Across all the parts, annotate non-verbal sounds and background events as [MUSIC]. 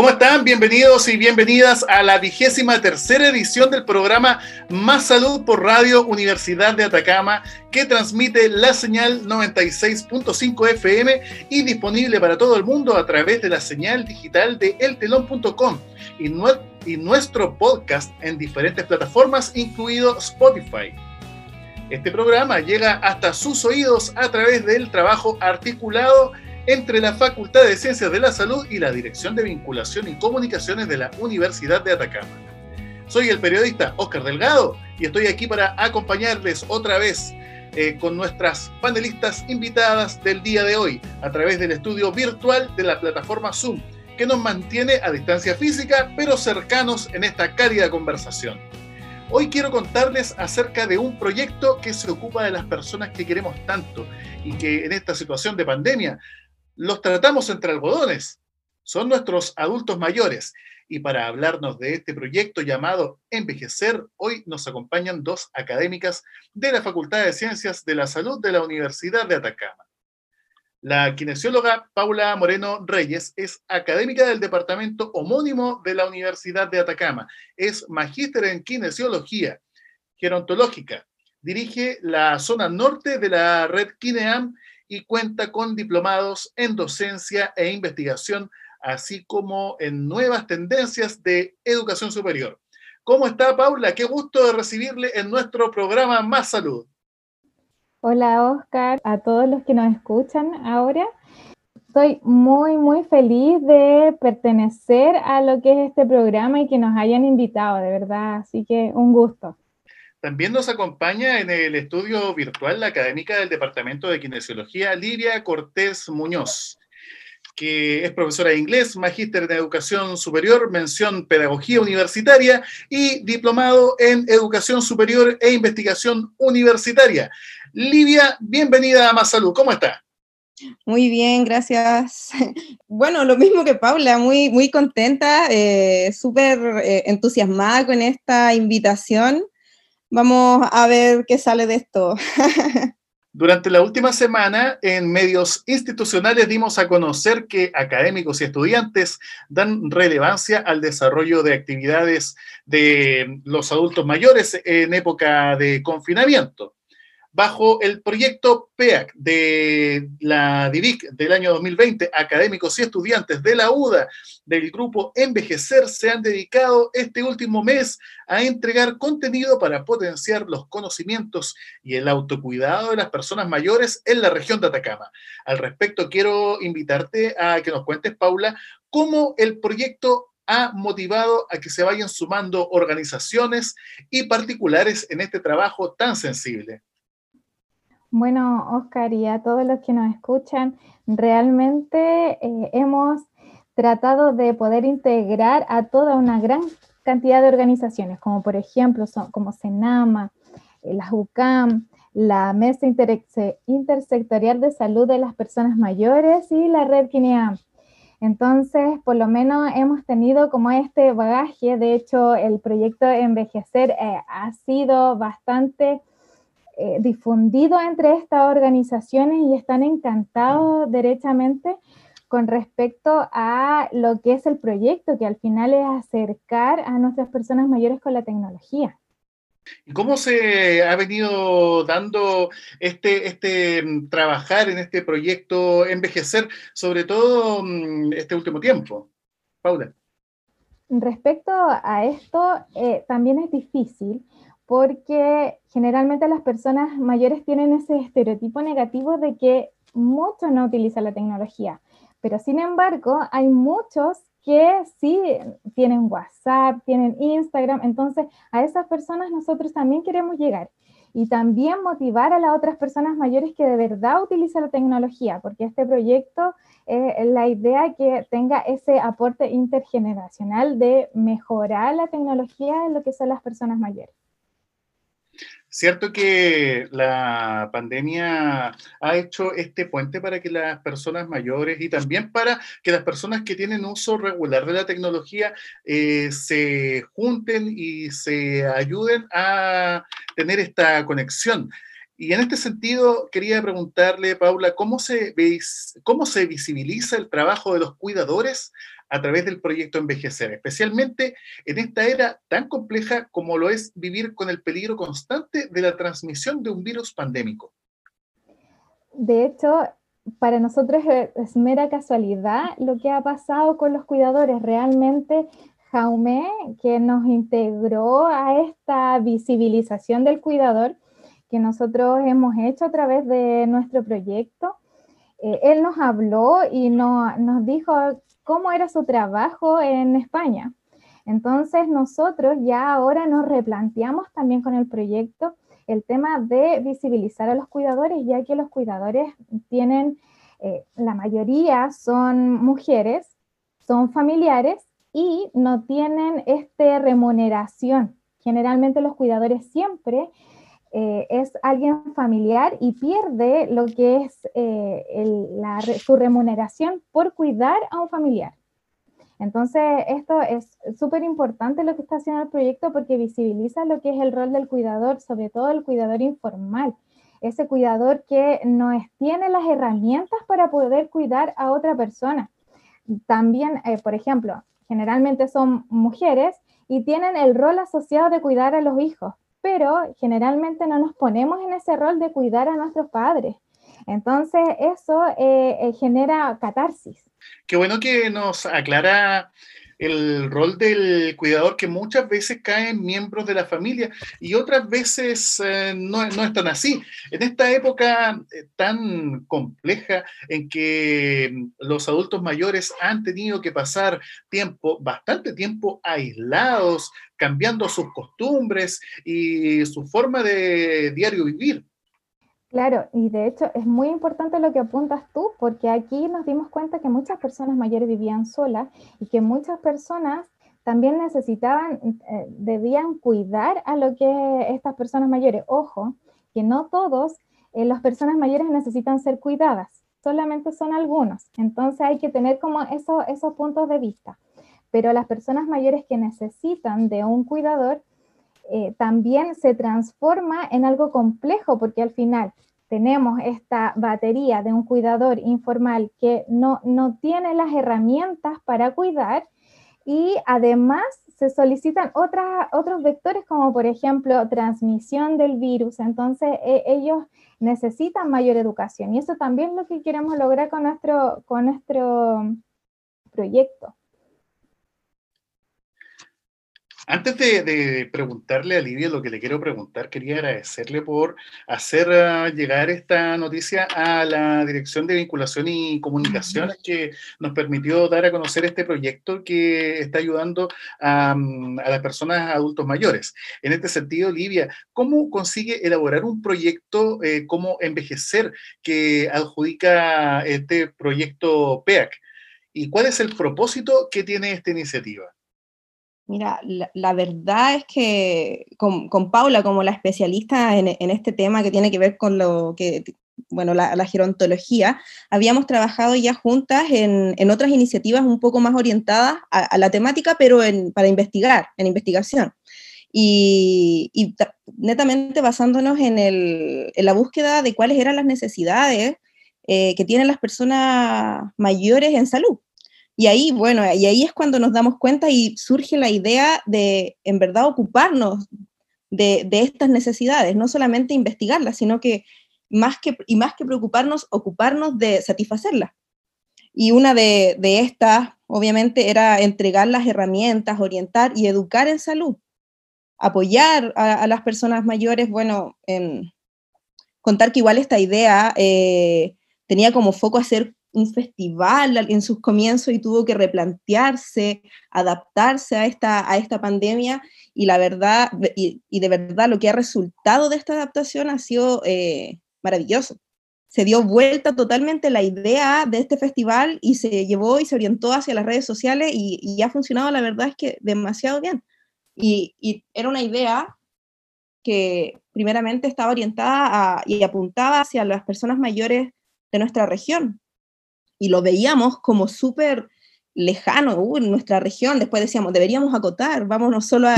¿Cómo están? Bienvenidos y bienvenidas a la vigésima tercera edición del programa Más Salud por Radio Universidad de Atacama, que transmite la señal 96.5 FM y disponible para todo el mundo a través de la señal digital de eltelón.com y, y nuestro podcast en diferentes plataformas, incluido Spotify. Este programa llega hasta sus oídos a través del trabajo articulado entre la Facultad de Ciencias de la Salud y la Dirección de Vinculación y Comunicaciones de la Universidad de Atacama. Soy el periodista Oscar Delgado y estoy aquí para acompañarles otra vez eh, con nuestras panelistas invitadas del día de hoy a través del estudio virtual de la plataforma Zoom, que nos mantiene a distancia física pero cercanos en esta cálida conversación. Hoy quiero contarles acerca de un proyecto que se ocupa de las personas que queremos tanto y que en esta situación de pandemia los tratamos entre algodones. Son nuestros adultos mayores. Y para hablarnos de este proyecto llamado Envejecer, hoy nos acompañan dos académicas de la Facultad de Ciencias de la Salud de la Universidad de Atacama. La kinesióloga Paula Moreno Reyes es académica del departamento homónimo de la Universidad de Atacama. Es magíster en kinesiología gerontológica. Dirige la zona norte de la red Kineam y cuenta con diplomados en docencia e investigación, así como en nuevas tendencias de educación superior. ¿Cómo está Paula? Qué gusto de recibirle en nuestro programa Más Salud. Hola Oscar, a todos los que nos escuchan ahora. Estoy muy, muy feliz de pertenecer a lo que es este programa y que nos hayan invitado, de verdad. Así que un gusto. También nos acompaña en el estudio virtual la académica del Departamento de Kinesiología, Lidia Cortés Muñoz, que es profesora de inglés, magíster en educación superior, mención pedagogía universitaria y diplomado en educación superior e investigación universitaria. Lidia, bienvenida a Más Salud, ¿cómo está? Muy bien, gracias. [LAUGHS] Bueno, lo mismo que Paula, muy, muy contenta, eh, súper eh, entusiasmada con esta invitación. Vamos a ver qué sale de esto. [LAUGHS] Durante la última semana, en medios institucionales dimos a conocer que académicos y estudiantes dan relevancia al desarrollo de actividades de los adultos mayores en época de confinamiento bajo el proyecto PEAC de la DIVIC del año 2020, académicos y estudiantes de la UDA del grupo Envejecer se han dedicado este último mes a entregar contenido para potenciar los conocimientos y el autocuidado de las personas mayores en la región de Atacama. Al respecto, quiero invitarte a que nos cuentes, Paula, cómo el proyecto ha motivado a que se vayan sumando organizaciones y particulares en este trabajo tan sensible. Bueno, Oscar, y a todos los que nos escuchan, realmente eh, hemos tratado de poder integrar a toda una gran cantidad de organizaciones, como por ejemplo, son, como Senama, eh, la UCAM, la Mesa Intersectorial de Salud de las Personas Mayores y la Red Guinea. Entonces, por lo menos hemos tenido como este bagaje, de hecho, el proyecto Envejecer eh, ha sido bastante eh, difundido entre estas organizaciones y están encantados derechamente con respecto a lo que es el proyecto, que al final es acercar a nuestras personas mayores con la tecnología. ¿Y cómo se ha venido dando este, este mm, trabajar en este proyecto envejecer, sobre todo mm, este último tiempo? Paula. Respecto a esto, eh, también es difícil porque generalmente las personas mayores tienen ese estereotipo negativo de que muchos no utilizan la tecnología, pero sin embargo hay muchos que sí tienen WhatsApp, tienen Instagram, entonces a esas personas nosotros también queremos llegar y también motivar a las otras personas mayores que de verdad utilizan la tecnología, porque este proyecto es la idea que tenga ese aporte intergeneracional de mejorar la tecnología en lo que son las personas mayores. Cierto que la pandemia ha hecho este puente para que las personas mayores y también para que las personas que tienen uso regular de la tecnología eh, se junten y se ayuden a tener esta conexión. Y en este sentido, quería preguntarle, Paula, ¿cómo se, visibiliza el trabajo de los cuidadores a través del proyecto Envejecer, especialmente en esta era tan compleja como lo es vivir con el peligro constante de la transmisión de un virus pandémico? De hecho, para nosotros es mera casualidad lo que ha pasado con los cuidadores. Realmente Jaume, que nos integró a esta visibilización del cuidador que nosotros hemos hecho a través de nuestro proyecto, eh, él nos habló y nos dijo cómo era su trabajo en España. Entonces nosotros ya ahora nos replanteamos también con el proyecto el tema de visibilizar a los cuidadores, ya que los cuidadores tienen, eh, la mayoría son mujeres, son familiares y no tienen esta remuneración. Generalmente los cuidadores siempre eh, es alguien familiar y pierde lo que es eh, su remuneración por cuidar a un familiar. Entonces, esto es súper importante lo que está haciendo el proyecto porque visibiliza lo que es el rol del cuidador, sobre todo el cuidador informal, ese cuidador que no tiene las herramientas para poder cuidar a otra persona. También, eh, por ejemplo, generalmente son mujeres y tienen el rol asociado de cuidar a los hijos, pero generalmente no nos ponemos en ese rol de cuidar a nuestros padres. Entonces, eso eh, eh, genera catarsis. Qué bueno que nos aclara el rol del cuidador que muchas veces caen miembros de la familia y otras veces eh, no, no es tan así. En esta época eh, tan compleja en que los adultos mayores han tenido que pasar tiempo, bastante tiempo aislados, cambiando sus costumbres y su forma de diario vivir. Claro, y de hecho es muy importante lo que apuntas tú, porque aquí nos dimos cuenta que muchas personas mayores vivían solas y que muchas personas también necesitaban, eh, debían cuidar a lo que estas personas mayores. Ojo, que no todos eh, las personas mayores necesitan ser cuidadas, solamente son algunos. Entonces hay que tener como eso, esos puntos de vista. Pero las personas mayores que necesitan de un cuidador eh, también se transforma en algo complejo porque al final tenemos esta batería de un cuidador informal que no, no tiene las herramientas para cuidar y además se solicitan otras, otros vectores como por ejemplo transmisión del virus. Entonces e, ellos necesitan mayor educación y eso también es lo que queremos lograr con nuestro, con nuestro proyecto. Antes de, preguntarle a Lidia lo que le quiero preguntar, quería agradecerle por hacer ah, llegar esta noticia a la Dirección de Vinculación y Comunicaciones que nos permitió dar a conocer este proyecto que está ayudando a, mm, las personas adultos mayores. En este sentido, Livia, ¿cómo consigue elaborar un proyecto eh, como Envejecer que adjudica este proyecto PEAC? ¿Y cuál es el propósito que tiene esta iniciativa? Mira, la, verdad es que con, Paula, como la especialista en, este tema que tiene que ver con lo que, bueno, la, gerontología, habíamos trabajado ya juntas en, otras iniciativas un poco más orientadas a, la temática, pero para investigar, en investigación. Y, netamente basándonos en, la búsqueda de cuáles eran las necesidades eh, que tienen las personas mayores en salud. Y ahí, bueno, y ahí es cuando nos damos cuenta y surge la idea de, en verdad, ocuparnos de, estas necesidades, no solamente investigarlas, sino que más que, y más que preocuparnos, ocuparnos de satisfacerlas. Y una de, estas, obviamente, era entregar las herramientas, orientar y educar en salud, apoyar a, las personas mayores, bueno, en contar que igual esta idea eh, tenía como foco hacer un festival en sus comienzos y tuvo que replantearse, adaptarse a esta, a esta pandemia y la verdad, y, de verdad lo que ha resultado de esta adaptación ha sido eh, maravilloso. Se dio vuelta totalmente la idea de este festival y se llevó y se orientó hacia las redes sociales y, ha funcionado, la verdad es que demasiado bien. Y, era una idea que primeramente estaba orientada y apuntaba hacia las personas mayores de nuestra región, y lo veíamos como súper lejano uh, en nuestra región. Después decíamos, deberíamos acotar, vámonos solo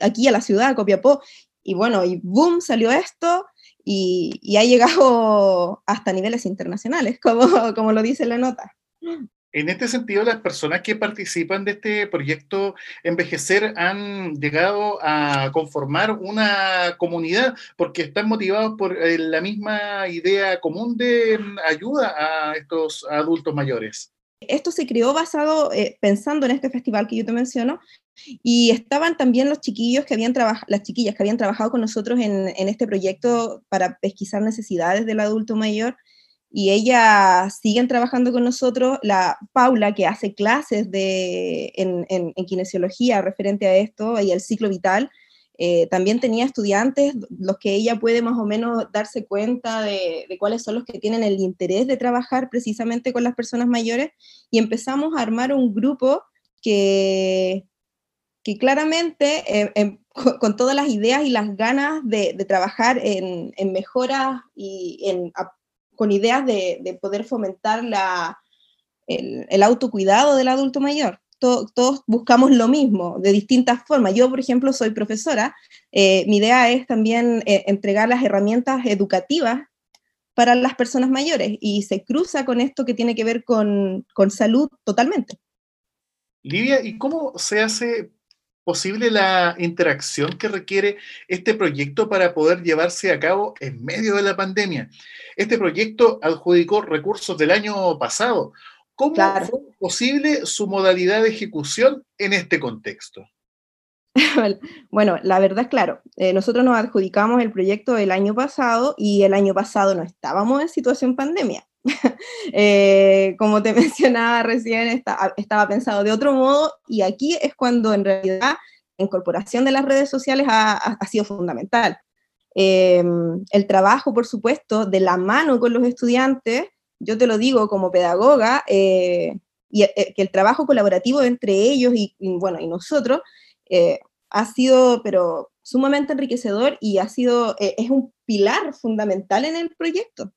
aquí a la ciudad, a Copiapó. Y bueno, y boom, salió esto y, ha llegado hasta niveles internacionales, [LAUGHS] como, como lo dice la nota. En este sentido, las personas que participan de este proyecto Envejecer han llegado a conformar una comunidad porque están motivados por eh, la misma idea común de ayuda a estos adultos mayores. Esto se creó basado, eh, pensando en este festival que yo te menciono, y estaban también los chiquillos que habían trabajado, las chiquillas que habían trabajado con nosotros en, en este proyecto para pesquisar necesidades del adulto mayor, y ellas siguen trabajando con nosotros. La Paula, que hace clases de, en, en, kinesiología referente a esto y el ciclo vital, eh, también tenía estudiantes, los que ella puede más o menos darse cuenta de, de, cuáles son los que tienen el interés de trabajar precisamente con las personas mayores, y empezamos a armar un grupo que, que claramente, eh, em, con, todas las ideas y las ganas de, de trabajar en, en mejoras y en con ideas de, poder fomentar el, autocuidado del adulto mayor. todos buscamos lo mismo, de distintas formas. Yo, por ejemplo, soy profesora. Eh, mi idea es también eh, entregar las herramientas educativas para las personas mayores y se cruza con esto que tiene que ver con, con salud totalmente. Livia, ¿y cómo se hace posible la interacción que requiere este proyecto para poder llevarse a cabo en medio de la pandemia. Este proyecto adjudicó recursos del año pasado. ¿Cómo fue posible su modalidad de ejecución en este contexto? [LAUGHS] Bueno, la verdad es claro, eh, nosotros nos adjudicamos el proyecto el año pasado y el año pasado no estábamos en situación pandemia. [LAUGHS] Eh, como te [LAUGHS] mencionaba recién, estaba pensado de otro modo y aquí es cuando en realidad la incorporación de las redes sociales ha, sido fundamental. Em, el trabajo, por supuesto, de la mano con los estudiantes, yo te lo digo como pedagoga, eh, y eh, que el trabajo colaborativo entre ellos y, bueno, y nosotros ha sido, pero sumamente enriquecedor y ha sido, es un pilar fundamental en el proyecto.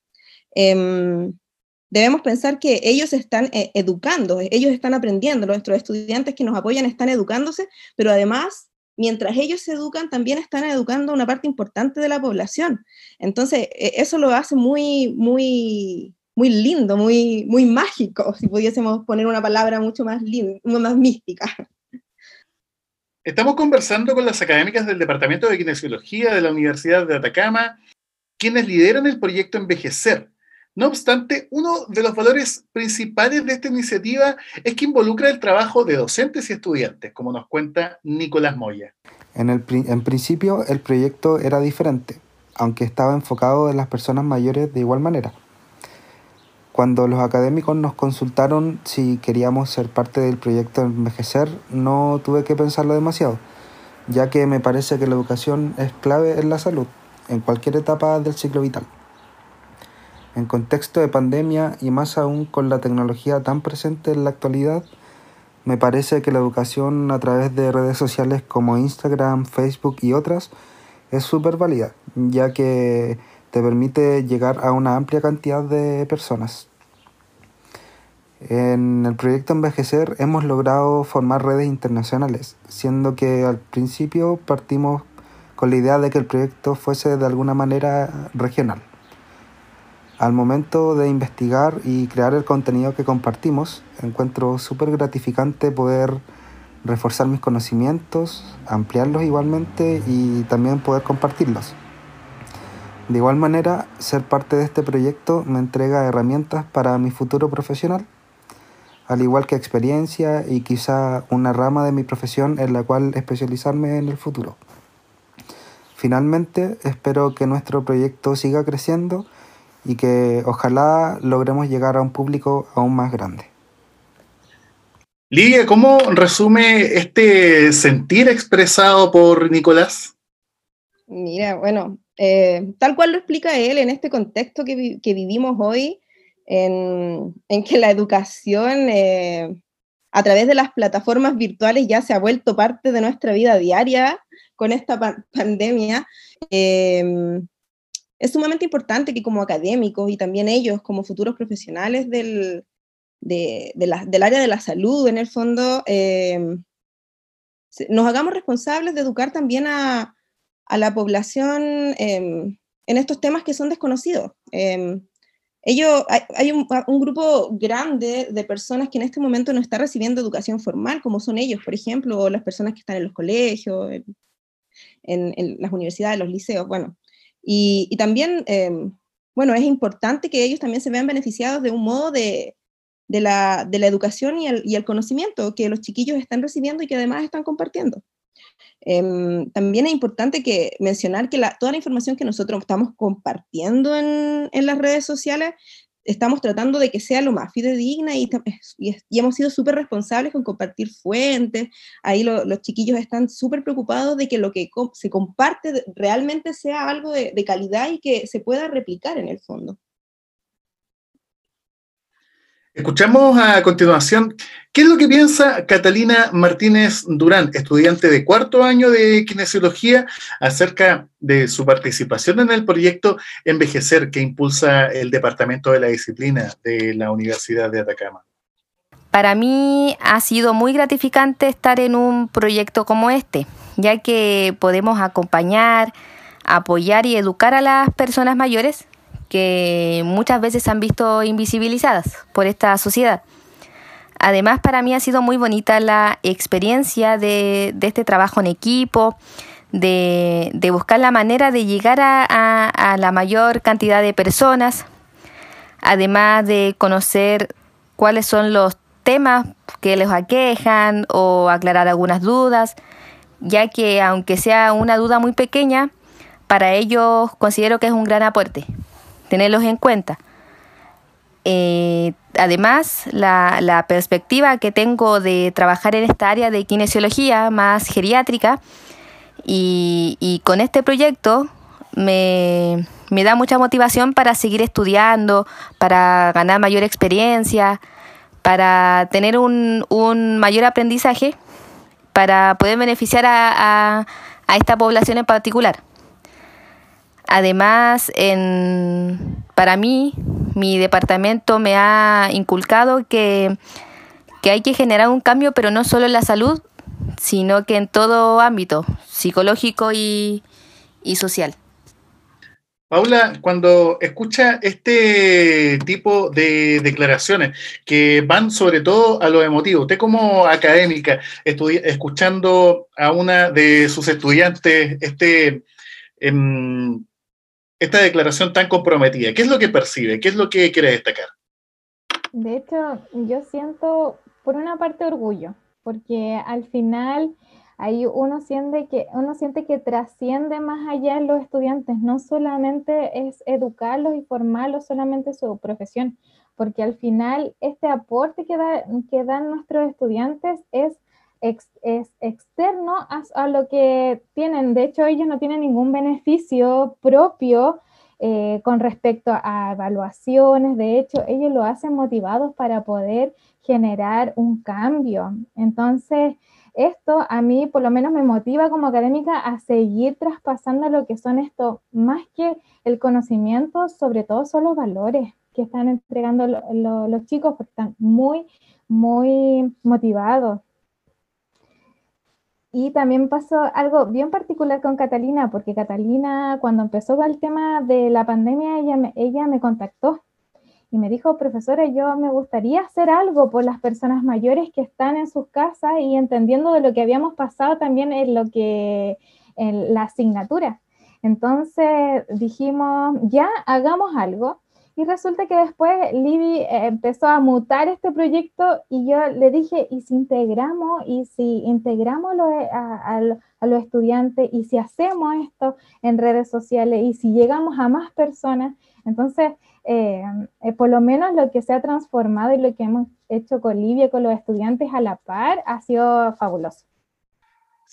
Em, debemos pensar que ellos están eh, educando, ellos están aprendiendo, nuestros estudiantes que nos apoyan están educándose, pero además, mientras ellos se educan, también están educando a una parte importante de la población. Entonces, e, eso lo hace muy, muy, muy lindo, muy, muy mágico, si pudiésemos poner una palabra mucho más, linda, más mística. Estamos conversando con las académicas del Departamento de Kinesiología de la Universidad de Atacama, quienes lideran el proyecto Envejecer, no obstante, uno de los valores principales de esta iniciativa es que involucra el trabajo de docentes y estudiantes, como nos cuenta Nicolás Moya. En, el, en principio el proyecto era diferente, aunque estaba enfocado en las personas mayores de igual manera. Cuando los académicos nos consultaron si queríamos ser parte del proyecto Envejecer, no tuve que pensarlo demasiado, ya que me parece que la educación es clave en la salud, en cualquier etapa del ciclo vital. En contexto de pandemia y más aún con la tecnología tan presente en la actualidad, me parece que la educación a través de redes sociales como Instagram, Facebook y otras es súper válida, ya que te permite llegar a una amplia cantidad de personas. En el proyecto Envejecer hemos logrado formar redes internacionales, siendo que al principio partimos con la idea de que el proyecto fuese de alguna manera regional. Al momento de investigar y crear el contenido que compartimos, encuentro súper gratificante poder reforzar mis conocimientos, ampliarlos igualmente y también poder compartirlos. De igual manera, ser parte de este proyecto me entrega herramientas para mi futuro profesional, al igual que experiencia y quizá una rama de mi profesión en la cual especializarme en el futuro. Finalmente, espero que nuestro proyecto siga creciendo y que ojalá logremos llegar a un público aún más grande. Lidia, ¿cómo resume este sentir expresado por Nicolás? Mira, bueno, eh, tal cual lo explica él en este contexto que, vivimos hoy, en, que la educación eh, a través de las plataformas virtuales ya se ha vuelto parte de nuestra vida diaria con esta pandemia. Eh, es sumamente importante que como académicos y también ellos como futuros profesionales del, del área de la salud, en el fondo, em, nos hagamos responsables de educar también a, la población em, en estos temas que son desconocidos. Em, ellos, hay, un, grupo grande de personas que en este momento no está recibiendo educación formal, como son ellos, por ejemplo, las personas que están en los colegios, en, las universidades, los liceos, bueno. Y, también, em, bueno, es importante que ellos también se vean beneficiados de un modo de, la, educación y el, y el conocimiento que los chiquillos están recibiendo y que además están compartiendo. Em, también es importante que mencionar que toda la información que nosotros estamos compartiendo en, las redes sociales, estamos tratando de que sea lo más fidedigna y, y, hemos sido súper responsables con compartir fuentes. Ahí los chiquillos están súper preocupados de que lo que se comparte realmente sea algo de calidad y que se pueda replicar en el fondo. Escuchamos a continuación qué es lo que piensa Catalina Martínez Durán, estudiante de cuarto año de kinesiología, acerca de su participación en el proyecto Envejecer que impulsa el Departamento de la Disciplina de la Universidad de Atacama. Para mí ha sido muy gratificante estar en un proyecto como este, ya que podemos acompañar, apoyar y educar a las personas mayores que muchas veces han visto invisibilizadas por esta sociedad. Además, para mí ha sido muy bonita la experiencia de, este trabajo en equipo, de, buscar la manera de llegar a, la mayor cantidad de personas, además de conocer cuáles son los temas que les aquejan o aclarar algunas dudas, ya que aunque sea una duda muy pequeña, para ellos considero que es un gran aporte tenerlos en cuenta. Eh, además, la, perspectiva que tengo de trabajar en esta área de kinesiología más geriátrica y, con este proyecto me, da mucha motivación para seguir estudiando, para ganar mayor experiencia, para tener un, mayor aprendizaje, para poder beneficiar a esta población en particular. Además, en, para mí, mi departamento me ha inculcado que, hay que generar un cambio, pero no solo en la salud, sino que en todo ámbito, psicológico y, social. Paula, cuando escucha este tipo de declaraciones que van sobre todo a lo emotivo, usted como académica, escuchando a una de sus estudiantes este, em, esta declaración tan comprometida? ¿Qué es lo que percibe? ¿Qué es lo que quiere destacar? De hecho, yo siento por una parte orgullo, porque al final uno siente que uno siente que trasciende más allá los estudiantes, no solamente es educarlos y formarlos solamente su profesión, porque al final este aporte que, que dan nuestros estudiantes es es externo a, lo que tienen. De hecho, ellos no tienen ningún beneficio propio eh, con respecto a evaluaciones. De hecho, ellos lo hacen motivados para poder generar un cambio. Entonces, esto a mí por lo menos me motiva como académica a seguir traspasando lo que son esto, más que el conocimiento, sobre todo son los valores que están entregando los chicos, porque están muy, muy motivados. Y también pasó algo bien particular con Catalina, porque Catalina, cuando empezó el tema de la pandemia, ella me, ella me contactó y me dijo, profesora, yo me gustaría hacer algo por las personas mayores que están en sus casas y entendiendo de lo que habíamos pasado también en lo que, en la asignatura. Entonces dijimos, ya hagamos algo. Y resulta que después Libby eh, empezó a mutar este proyecto y yo le dije, ¿y si integramos? ¿Y si integramos a, los estudiantes? ¿Y si hacemos esto en redes sociales? ¿Y si llegamos a más personas? Entonces, eh, eh, por lo menos lo que se ha transformado y lo que hemos hecho con Libia, con los estudiantes a la par, ha sido fabuloso.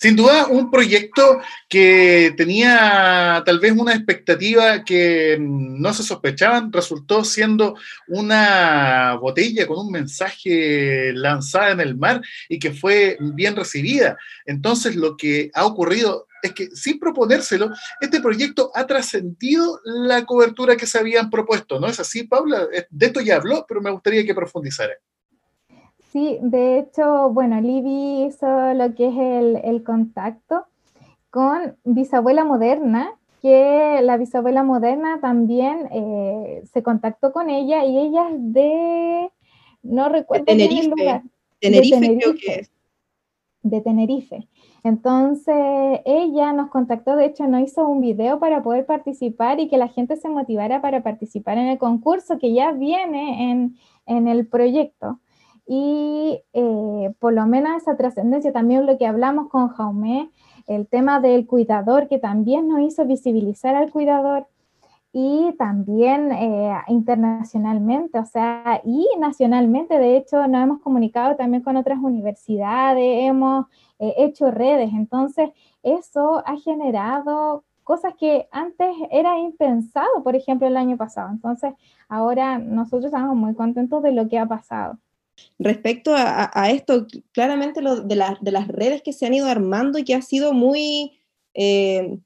Sin duda, un proyecto que tenía tal vez una expectativa que no se sospechaban, resultó siendo una botella con un mensaje lanzada en el mar y que fue bien recibida. Entonces, lo que ha ocurrido es que sin proponérselo, este proyecto ha trascendido la cobertura que se habían propuesto. ¿No es así, Paula? De esto ya habló, pero me gustaría que profundizara. Sí, de hecho, bueno, Libby hizo lo que es el, contacto con Bisabuela Moderna, que la bisabuela moderna también eh, se contactó con ella y ella es de, no recuerdo de Tenerife, el lugar. Tenerife, de Tenerife creo que es. De Tenerife. Entonces ella nos contactó, de hecho nos hizo un video para poder participar y que la gente se motivara para participar en el concurso que ya viene en, en el proyecto. Y eh, por lo menos esa trascendencia, también lo que hablamos con Jaume, el tema del cuidador, que también nos hizo visibilizar al cuidador y también eh, internacionalmente, o sea, y nacionalmente, de hecho, nos hemos comunicado también con otras universidades, hemos eh, hecho redes, entonces eso ha generado cosas que antes era impensado, por ejemplo, el año pasado, entonces ahora nosotros estamos muy contentos de lo que ha pasado. Respecto a, esto, claramente de, de, las redes que se han ido armando y que ha sido muy... Eh,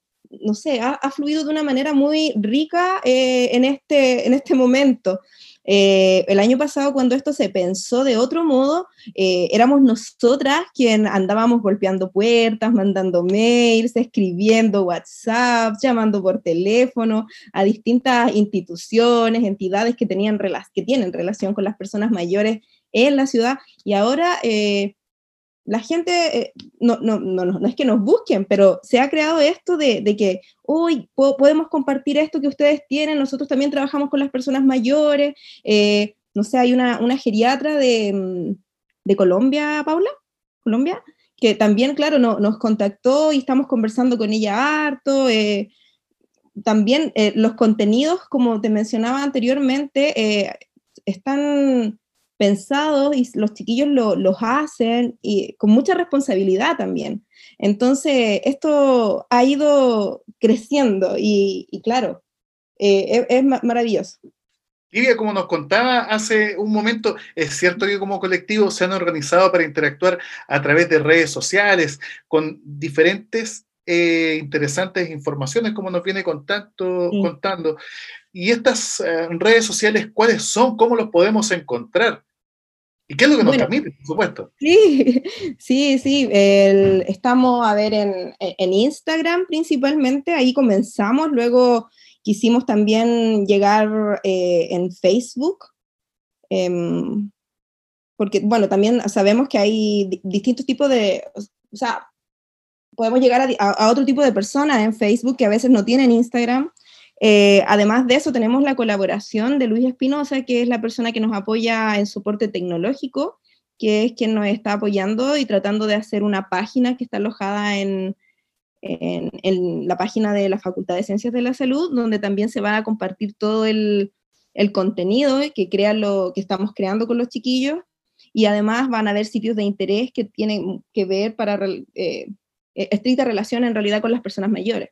no sé, ha, fluido de una manera muy rica eh, en, este, en este momento. Eh, el año pasado, cuando esto se pensó de otro modo, éramos nosotras quien andábamos golpeando puertas, mandando mails, escribiendo WhatsApp, llamando por teléfono a distintas instituciones, entidades que, tenían, que tienen relación con las personas mayores en la ciudad. Y ahora la gente, eh, no, no, no, no, es que nos busquen, pero se ha creado esto de, que, hoy podemos compartir esto que ustedes tienen, nosotros también trabajamos con las personas mayores, eh, no sé, hay una, geriatra mm, de, Colombia, Paula, Colombia, que también, claro, nos contactó y estamos conversando con ella harto. Eh, también los contenidos, como te mencionaba anteriormente, están pensados y los chiquillos lo, los hacen y con mucha responsabilidad también. Entonces, esto ha ido creciendo y, claro, eh, es, maravilloso. Livia, como nos contaba hace un momento, es cierto que como colectivo se han organizado para interactuar a través de redes sociales con diferentes eh, interesantes informaciones, como nos viene contando. contando. Y estas eh, redes sociales, ¿cuáles son? ¿Cómo los podemos encontrar? ¿Y qué es lo que nos permite, por supuesto? [LAUGHS] Sí, sí, sí. estamos, a ver, en, Instagram principalmente, ahí comenzamos, luego quisimos también llegar eh, en Facebook, em, porque, bueno, también sabemos que hay distintos tipos de, o sea, podemos llegar a, otro tipo de personas en Facebook que a veces no tienen Instagram. Eh, además de eso, tenemos la colaboración de Luis Espinosa, que es la persona que nos apoya en soporte tecnológico, que es quien nos está apoyando y tratando de hacer una página que está alojada en, la página de la Facultad de Ciencias de la Salud, donde también se va a compartir todo el, contenido que, crea lo, que estamos creando con los chiquillos y además van a haber sitios de interés que tienen que ver para eh, estricta relación en realidad con las personas mayores.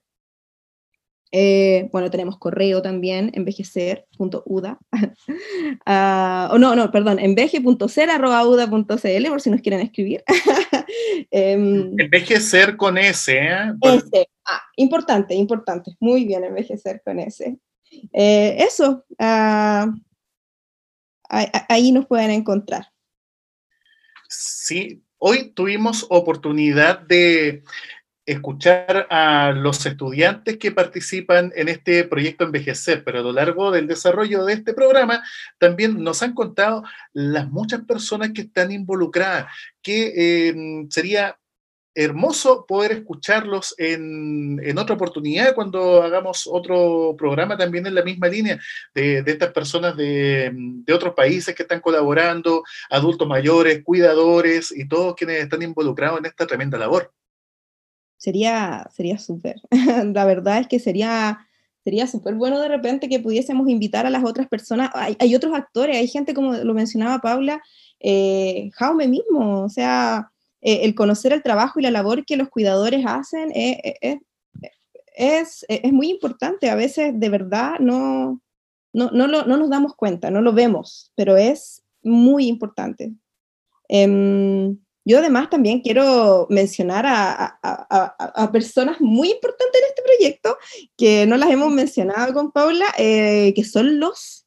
Eh, bueno, tenemos correo también, envejecer.uda. [LAUGHS] Ah, o no, no, perdón, enveje.ser.uda.cl por si nos quieren escribir. [LAUGHS] Em, envejecer con S. ¿eh? Ah, importante, importante. Muy bien, envejecer con S. Eh, eso, ah, ahí nos pueden encontrar. Sí, hoy tuvimos oportunidad de escuchar a los estudiantes que participan en este proyecto Envejecer, pero a lo largo del desarrollo de este programa también nos han contado las muchas personas que están involucradas, que em, sería hermoso poder escucharlos en, otra oportunidad cuando hagamos otro programa también en la misma línea de, estas personas de, de, otros países que están colaborando, adultos mayores, cuidadores y todos quienes están involucrados en esta tremenda labor sería sería súper. [LAUGHS] la verdad es que sería sería súper bueno de repente que pudiésemos invitar a las otras personas. Hay, otros actores, hay gente como lo mencionaba Paula, eh, Jaume mismo, o sea, eh, el conocer el trabajo y la labor que los cuidadores hacen eh, eh, es, es, muy importante. A veces de verdad no, no, no, no, nos damos cuenta, no lo vemos, pero es muy importante. Em, yo además también quiero mencionar a, personas muy importantes en este proyecto, que no las hemos mencionado con Paula, eh, que son los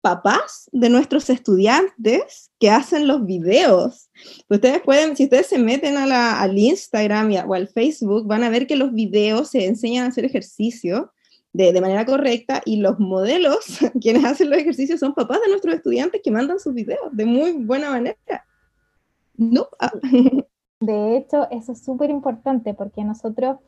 papás de nuestros estudiantes que hacen los videos. Ustedes pueden, si ustedes se meten a la, al Instagram o al Facebook, van a ver que los videos se enseñan a hacer ejercicio de, de, manera correcta y los modelos, [LAUGHS] quienes hacen los ejercicios, son papás de nuestros estudiantes que mandan sus videos de muy buena manera. No. Ah. [LAUGHS] De hecho, eso es súper importante porque nosotros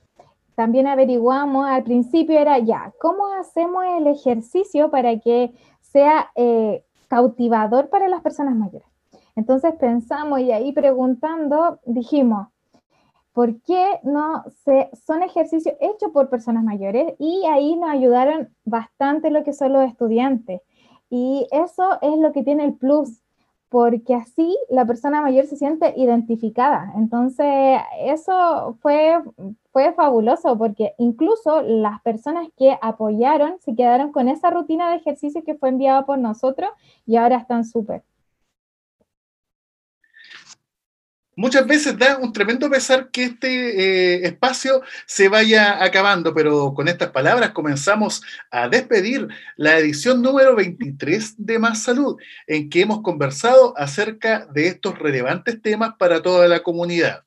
también averiguamos al principio era ya, ¿cómo hacemos el ejercicio para que sea eh, cautivador para las personas mayores? Entonces pensamos y ahí preguntando dijimos, ¿por qué no se, son ejercicios hechos por personas mayores? Y ahí nos ayudaron bastante lo que son los estudiantes. Y eso es lo que tiene el plus, porque así la persona mayor se siente identificada. Entonces, eso fue, fue fabuloso, porque incluso las personas que apoyaron se quedaron con esa rutina de ejercicio que fue enviada por nosotros y ahora están súper. Muchas veces da un tremendo pesar que este eh, espacio se vaya acabando, pero con estas palabras comenzamos a despedir la edición número 23 de Más Salud, en que hemos conversado acerca de estos relevantes temas para toda la comunidad.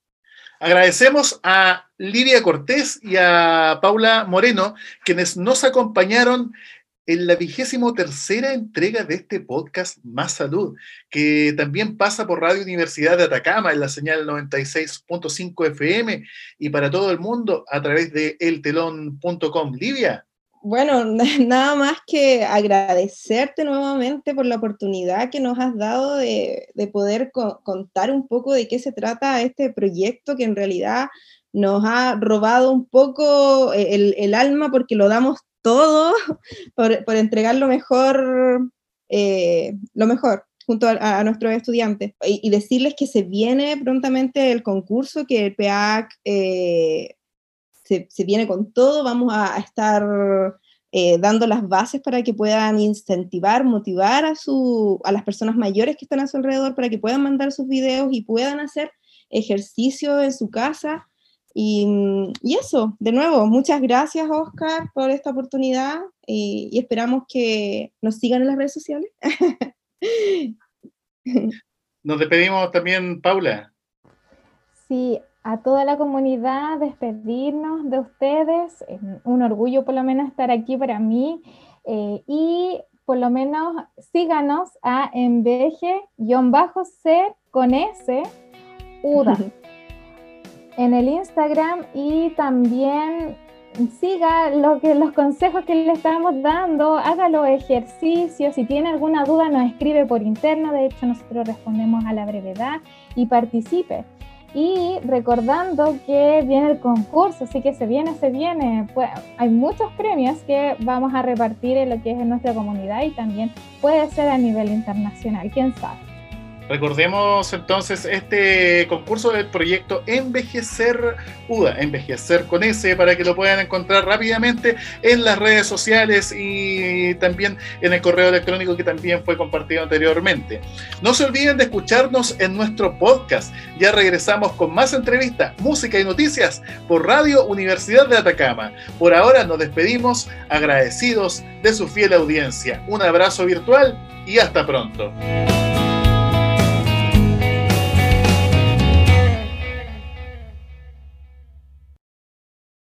Agradecemos a Lidia Cortés y a Paula Moreno, quienes nos acompañaron en la vigésimo tercera entrega de este podcast Más Salud, que también pasa por Radio Universidad de Atacama en la señal 96.5 FM y para todo el mundo a través de eltelón.com. Livia. Bueno, [LAUGHS] nada más que agradecerte nuevamente por la oportunidad que nos has dado de, poder contar un poco de qué se trata este proyecto que en realidad nos ha robado un poco el, el alma porque lo damos todo por, entregar lo mejor, eh, lo mejor junto a, nuestros estudiantes y, decirles que se viene prontamente el concurso, que el PEAC eh, se, viene con todo, vamos a, estar eh, dando las bases para que puedan incentivar, motivar a, su, a las personas mayores que están a su alrededor para que puedan mandar sus videos y puedan hacer ejercicio en su casa y, eso, de nuevo, muchas gracias Oscar por esta oportunidad y, esperamos que nos sigan en las redes sociales. [LAUGHS] Nos despedimos también, Paula. Sí, a toda la comunidad, despedirnos de ustedes. Es un orgullo por lo menos estar aquí para mí. Eh, y por lo menos síganos a enveje-ser con S, UDA. [LAUGHS] en el Instagram y también siga lo que, los consejos que le estamos dando, haga los ejercicios, si tiene alguna duda nos escribe por interno, de hecho nosotros respondemos a la brevedad y participe. Y recordando que viene el concurso, así que se viene, se viene. Pues, hay muchos premios que vamos a repartir en lo que es en nuestra comunidad y también puede ser a nivel internacional, quién sabe. Recordemos entonces este concurso del proyecto Envejecer UDA, Envejecer con S, para que lo puedan encontrar rápidamente en las redes sociales y también en el correo electrónico que también fue compartido anteriormente. No se olviden de escucharnos en nuestro podcast. Ya regresamos con más entrevistas, música y noticias por Radio Universidad de Atacama. Por ahora nos despedimos agradecidos de su fiel audiencia. Un abrazo virtual y hasta pronto.